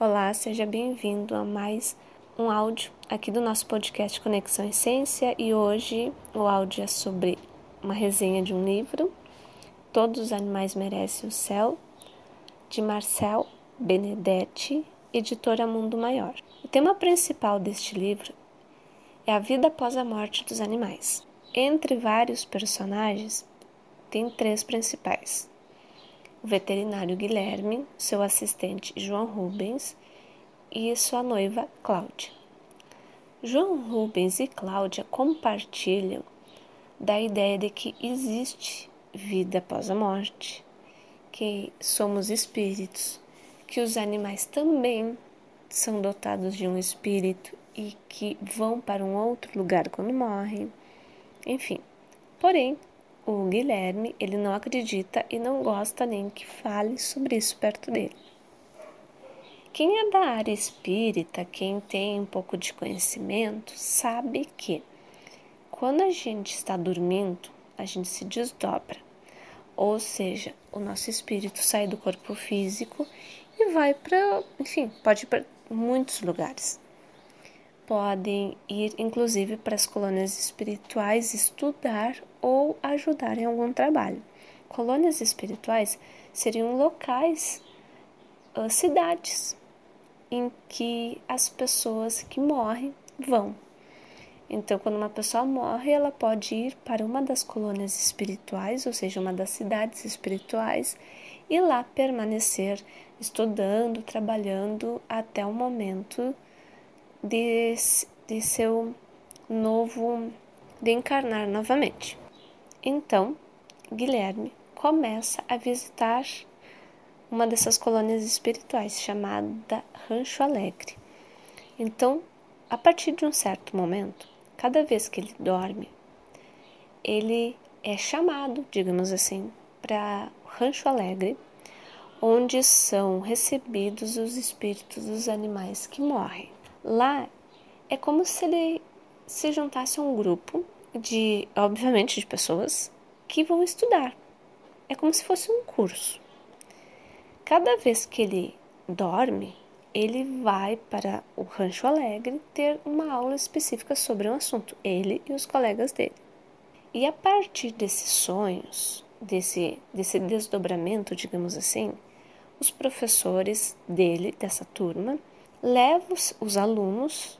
Olá, seja bem-vindo a mais um áudio aqui do nosso podcast Conexão Essência e hoje o áudio é sobre uma resenha de um livro, Todos os Animais Merecem o Céu, de Marcel Benedetti, editora Mundo Maior. O tema principal deste livro é a vida após a morte dos animais. Entre vários personagens, tem três principais: o veterinário Guilherme, seu assistente João Rubens e sua noiva Cláudia. João Rubens e Cláudia compartilham da ideia de que existe vida após a morte, que somos espíritos, que os animais também são dotados de um espírito e que vão para um outro lugar quando morrem. Enfim, porém, o Guilherme, ele não acredita e não gosta nem que fale sobre isso perto dele. Quem é da área espírita, quem tem um pouco de conhecimento, sabe que quando a gente está dormindo, a gente se desdobra. Ou seja, o nosso espírito sai do corpo físico e vai para, enfim, pode ir para muitos lugares podem ir inclusive para as colônias espirituais estudar ou ajudar em algum trabalho. Colônias espirituais seriam locais, cidades em que as pessoas que morrem vão. Então, quando uma pessoa morre, ela pode ir para uma das colônias espirituais, ou seja, uma das cidades espirituais, e lá permanecer estudando, trabalhando até o momento de, de seu novo, de encarnar novamente. Então, Guilherme começa a visitar uma dessas colônias espirituais chamada Rancho Alegre. Então, a partir de um certo momento, cada vez que ele dorme, ele é chamado, digamos assim, para Rancho Alegre, onde são recebidos os espíritos dos animais que morrem. Lá é como se ele se juntasse a um grupo de, obviamente, de pessoas que vão estudar. É como se fosse um curso. Cada vez que ele dorme, ele vai para o Rancho Alegre ter uma aula específica sobre um assunto, ele e os colegas dele. E a partir desses sonhos, desse, desse desdobramento, digamos assim, os professores dele, dessa turma, leva os alunos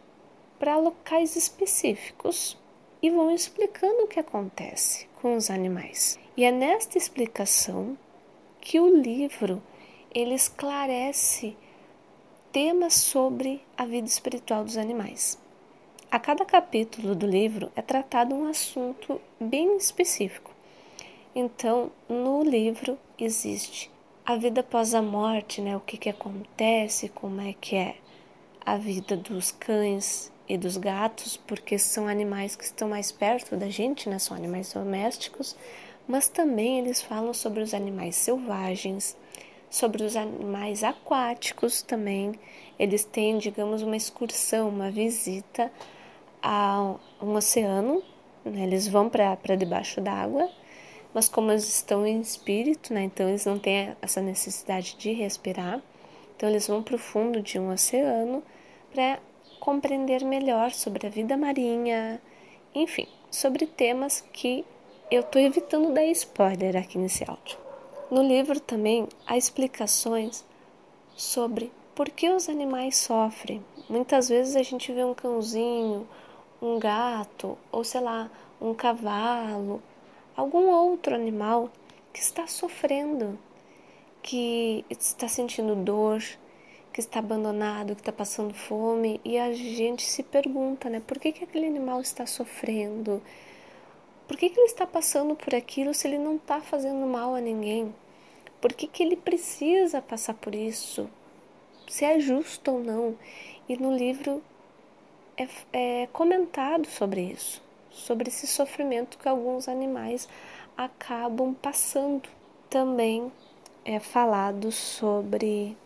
para locais específicos e vão explicando o que acontece com os animais. E é nesta explicação que o livro ele esclarece temas sobre a vida espiritual dos animais. A cada capítulo do livro é tratado um assunto bem específico. Então, no livro existe a vida após a morte, né? O que, que acontece, como é que é a vida dos cães e dos gatos, porque são animais que estão mais perto da gente, né? São animais domésticos, mas também eles falam sobre os animais selvagens, sobre os animais aquáticos também. Eles têm, digamos, uma excursão, uma visita a um oceano, né? eles vão para debaixo d'água, mas como eles estão em espírito, né? então eles não têm essa necessidade de respirar, então eles vão para o fundo de um oceano para compreender melhor sobre a vida marinha, enfim, sobre temas que eu estou evitando dar spoiler aqui nesse áudio. No livro também há explicações sobre por que os animais sofrem. Muitas vezes a gente vê um cãozinho, um gato, ou sei lá, um cavalo, algum outro animal que está sofrendo, que está sentindo dor, que está abandonado, que está passando fome, e a gente se pergunta, né, por que, que aquele animal está sofrendo? Por que, que ele está passando por aquilo se ele não está fazendo mal a ninguém? Por que, que ele precisa passar por isso? Se é justo ou não? E no livro é, é comentado sobre isso, sobre esse sofrimento que alguns animais acabam passando. Também é falado sobre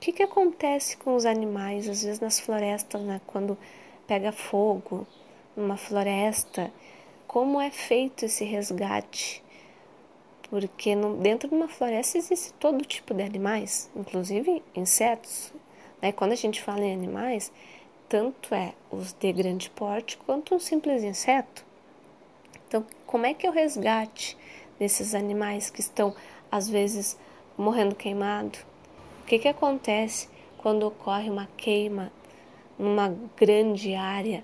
o que, que acontece com os animais, às vezes nas florestas, né? quando pega fogo numa floresta? Como é feito esse resgate? Porque no, dentro de uma floresta existe todo tipo de animais, inclusive insetos. Né? Quando a gente fala em animais, tanto é os de grande porte quanto um simples inseto. Então, como é que é o resgate desses animais que estão, às vezes, morrendo queimado? Que, que acontece quando ocorre uma queima numa grande área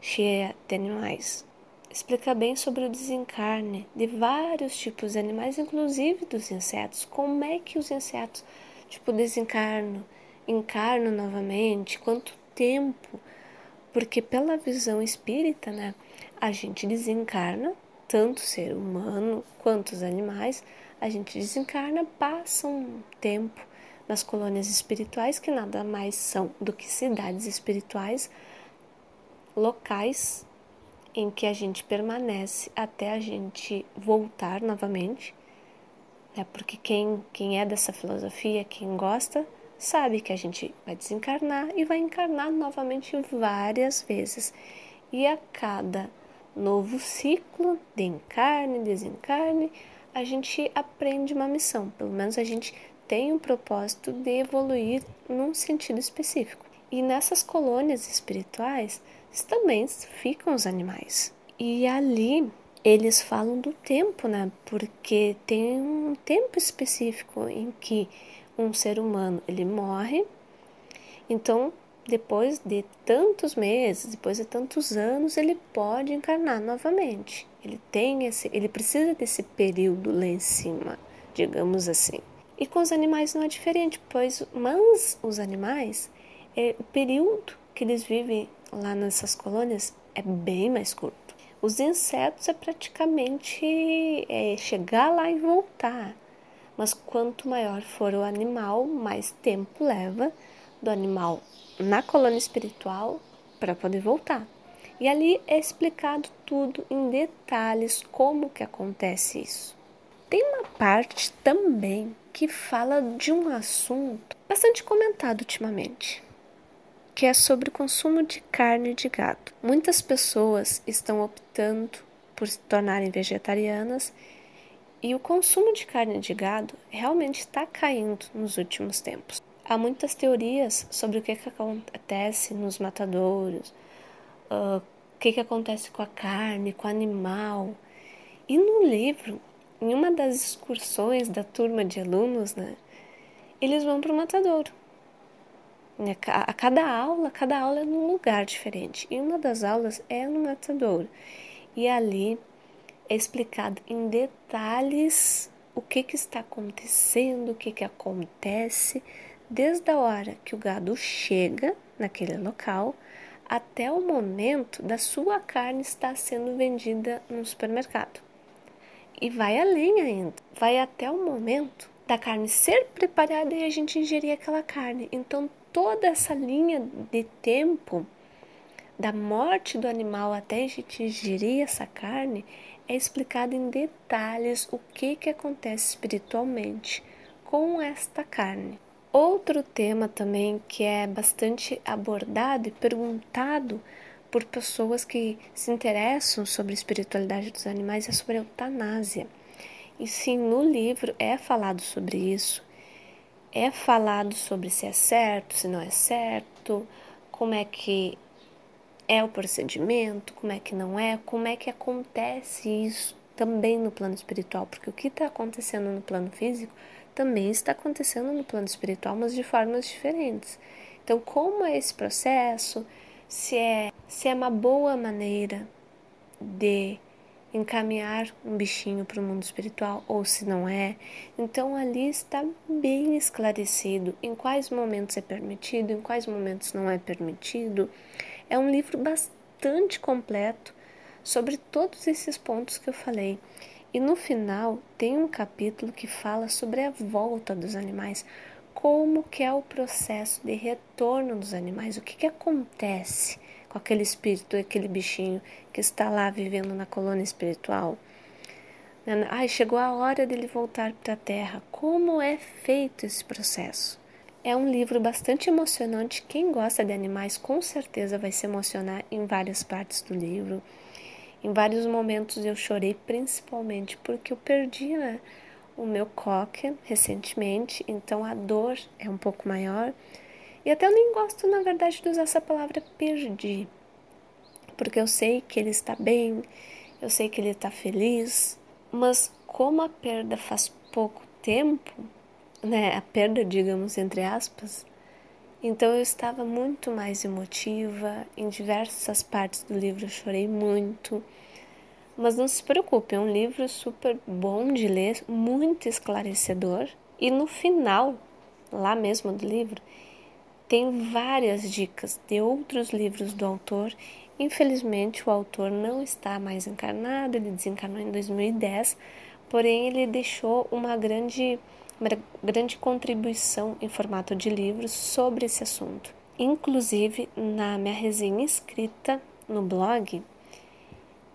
cheia de animais? Explica bem sobre o desencarne de vários tipos de animais, inclusive dos insetos. Como é que os insetos, tipo, desencarnam, encarnam novamente? Quanto tempo, porque pela visão espírita, né, a gente desencarna, tanto ser humano quanto os animais, a gente desencarna, passa um tempo nas colônias espirituais, que nada mais são do que cidades espirituais, locais em que a gente permanece até a gente voltar novamente, né? porque quem, quem é dessa filosofia, quem gosta, sabe que a gente vai desencarnar e vai encarnar novamente várias vezes. E a cada novo ciclo de encarne, desencarne, a gente aprende uma missão, pelo menos a gente tem um propósito de evoluir num sentido específico. E nessas colônias espirituais também ficam os animais. E ali eles falam do tempo, né? Porque tem um tempo específico em que um ser humano ele morre, então depois de tantos meses, depois de tantos anos, ele pode encarnar novamente. Ele tem esse, ele precisa desse período lá em cima, digamos assim. E com os animais não é diferente, pois mas os animais, é, o período que eles vivem lá nessas colônias é bem mais curto. Os insetos é praticamente é, chegar lá e voltar mas quanto maior for o animal, mais tempo leva do animal na colônia espiritual para poder voltar. E ali é explicado tudo em detalhes como que acontece isso. Tem uma parte também que fala de um assunto bastante comentado ultimamente, que é sobre o consumo de carne de gado. Muitas pessoas estão optando por se tornarem vegetarianas e o consumo de carne de gado realmente está caindo nos últimos tempos. Há muitas teorias sobre o que, que acontece nos matadouros, uh, o que, que acontece com a carne, com o animal. E no livro, em uma das excursões da turma de alunos, né, eles vão para o matadouro. A cada aula, cada aula é num lugar diferente. E uma das aulas é no matadouro. E ali é explicado em detalhes o que, que está acontecendo, o que, que acontece, desde a hora que o gado chega naquele local até o momento da sua carne estar sendo vendida no supermercado. E vai além ainda, vai até o momento da carne ser preparada e a gente ingerir aquela carne. Então, toda essa linha de tempo da morte do animal até a gente ingerir essa carne é explicado em detalhes o que, que acontece espiritualmente com esta carne. Outro tema também que é bastante abordado e perguntado por pessoas que se interessam sobre a espiritualidade dos animais é sobre a eutanásia. E sim, no livro é falado sobre isso, é falado sobre se é certo, se não é certo, como é que é o procedimento, como é que não é, como é que acontece isso também no plano espiritual, porque o que está acontecendo no plano físico também está acontecendo no plano espiritual, mas de formas diferentes. Então, como é esse processo? Se é, se é uma boa maneira de encaminhar um bichinho para o mundo espiritual ou se não é. Então ali está bem esclarecido em quais momentos é permitido, em quais momentos não é permitido. É um livro bastante completo sobre todos esses pontos que eu falei. E no final tem um capítulo que fala sobre a volta dos animais, como que é o processo de retorno dos animais, o que, que acontece com aquele espírito, aquele bichinho que está lá vivendo na colônia espiritual. Ai, chegou a hora dele voltar para a Terra. Como é feito esse processo? É um livro bastante emocionante. Quem gosta de animais com certeza vai se emocionar em várias partes do livro. Em vários momentos eu chorei, principalmente porque eu perdi né, o meu coque recentemente, então a dor é um pouco maior. E até eu nem gosto, na verdade, de usar essa palavra perdi, porque eu sei que ele está bem, eu sei que ele está feliz, mas como a perda faz pouco tempo, né, a perda, digamos, entre aspas, então eu estava muito mais emotiva, em diversas partes do livro eu chorei muito. Mas não se preocupe, é um livro super bom de ler, muito esclarecedor. E no final, lá mesmo do livro, tem várias dicas de outros livros do autor. Infelizmente, o autor não está mais encarnado, ele desencarnou em 2010, porém, ele deixou uma grande, uma grande contribuição em formato de livros sobre esse assunto. Inclusive, na minha resenha escrita no blog,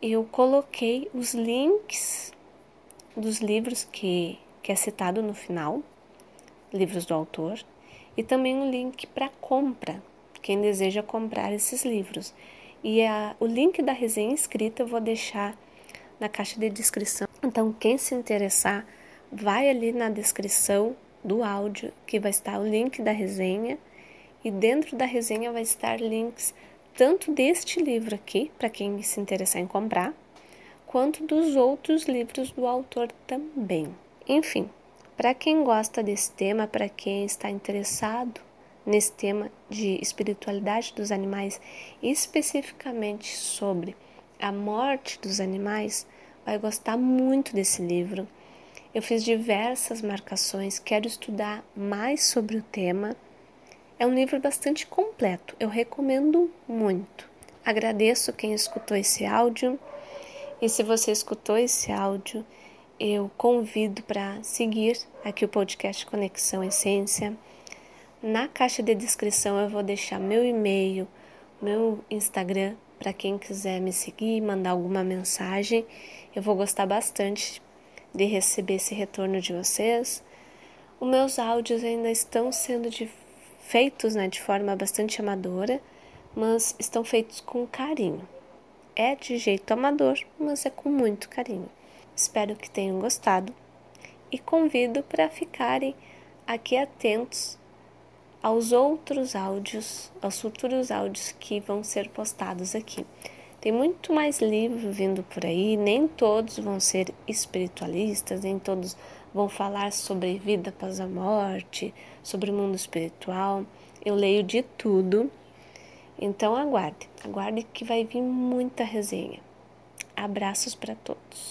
eu coloquei os links dos livros que, que é citado no final, livros do autor, e também um link para compra, quem deseja comprar esses livros. E a, o link da resenha escrita eu vou deixar na caixa de descrição. Então, quem se interessar, vai ali na descrição do áudio que vai estar o link da resenha e dentro da resenha vai estar links tanto deste livro aqui, para quem se interessar em comprar, quanto dos outros livros do autor também. Enfim, para quem gosta desse tema, para quem está interessado nesse tema de espiritualidade dos animais, especificamente sobre a morte dos animais, vai gostar muito desse livro. Eu fiz diversas marcações, quero estudar mais sobre o tema. É um livro bastante completo, eu recomendo muito. Agradeço quem escutou esse áudio. E se você escutou esse áudio, eu convido para seguir aqui o podcast Conexão Essência. Na caixa de descrição eu vou deixar meu e-mail, meu Instagram para quem quiser me seguir, mandar alguma mensagem. Eu vou gostar bastante de receber esse retorno de vocês. Os meus áudios ainda estão sendo de, feitos né, de forma bastante amadora, mas estão feitos com carinho. É de jeito amador, mas é com muito carinho. Espero que tenham gostado e convido para ficarem aqui atentos aos outros áudios, aos futuros áudios que vão ser postados aqui. Tem muito mais livro vindo por aí, nem todos vão ser espiritualistas, nem todos vão falar sobre vida após a morte, sobre o mundo espiritual. Eu leio de tudo. Então aguarde, aguarde que vai vir muita resenha. Abraços para todos.